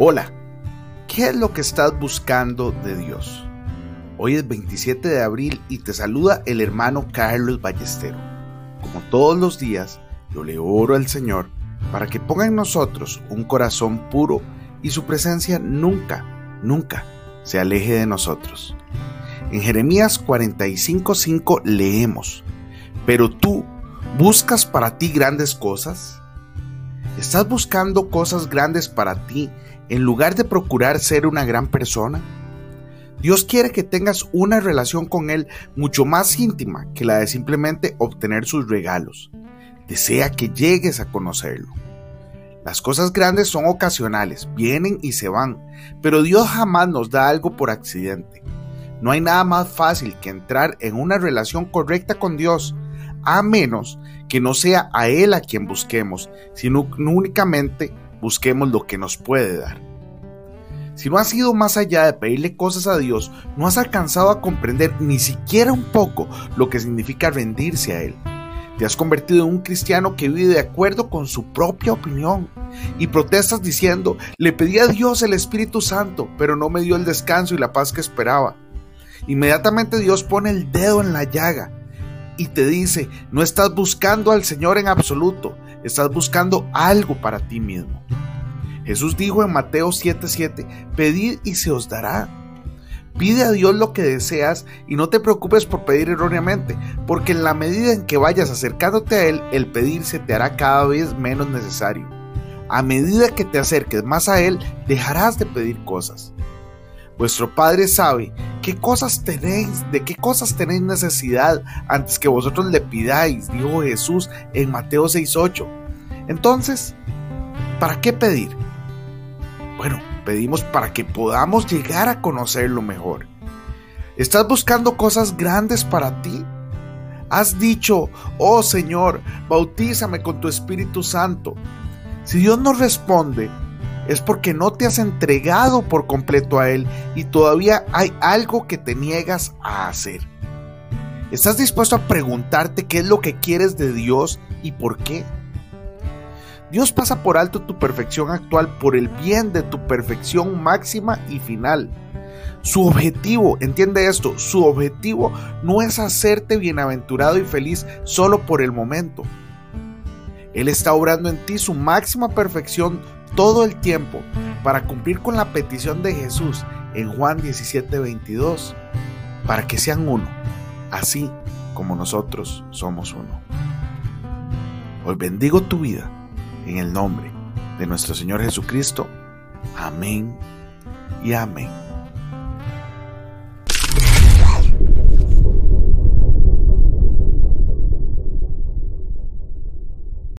Hola, ¿qué es lo que estás buscando de Dios? Hoy es 27 de abril y te saluda el hermano Carlos Ballestero. Como todos los días, yo le oro al Señor para que ponga en nosotros un corazón puro y su presencia nunca, nunca se aleje de nosotros. En Jeremías 45:5 leemos, pero tú buscas para ti grandes cosas. ¿Estás buscando cosas grandes para ti en lugar de procurar ser una gran persona? Dios quiere que tengas una relación con Él mucho más íntima que la de simplemente obtener sus regalos. Desea que llegues a conocerlo. Las cosas grandes son ocasionales, vienen y se van, pero Dios jamás nos da algo por accidente. No hay nada más fácil que entrar en una relación correcta con Dios, a menos que no sea a Él a quien busquemos, sino únicamente busquemos lo que nos puede dar. Si no has ido más allá de pedirle cosas a Dios, no has alcanzado a comprender ni siquiera un poco lo que significa rendirse a Él. Te has convertido en un cristiano que vive de acuerdo con su propia opinión y protestas diciendo, le pedí a Dios el Espíritu Santo, pero no me dio el descanso y la paz que esperaba. Inmediatamente Dios pone el dedo en la llaga y te dice, no estás buscando al Señor en absoluto, estás buscando algo para ti mismo. Jesús dijo en Mateo 7:7, pedid y se os dará. Pide a Dios lo que deseas y no te preocupes por pedir erróneamente, porque en la medida en que vayas acercándote a Él, el pedir se te hará cada vez menos necesario. A medida que te acerques más a Él, dejarás de pedir cosas. Vuestro Padre sabe qué cosas tenéis, de qué cosas tenéis necesidad antes que vosotros le pidáis, dijo Jesús en Mateo 6:8. Entonces, ¿para qué pedir? Bueno, pedimos para que podamos llegar a conocerlo mejor. ¿Estás buscando cosas grandes para ti? Has dicho, oh Señor, bautízame con tu Espíritu Santo. Si Dios no responde, es porque no te has entregado por completo a Él y todavía hay algo que te niegas a hacer. ¿Estás dispuesto a preguntarte qué es lo que quieres de Dios y por qué? Dios pasa por alto tu perfección actual por el bien de tu perfección máxima y final. Su objetivo, entiende esto, su objetivo no es hacerte bienaventurado y feliz solo por el momento. Él está obrando en ti su máxima perfección todo el tiempo para cumplir con la petición de Jesús en Juan 17:22, para que sean uno, así como nosotros somos uno. Hoy bendigo tu vida en el nombre de nuestro Señor Jesucristo. Amén y amén.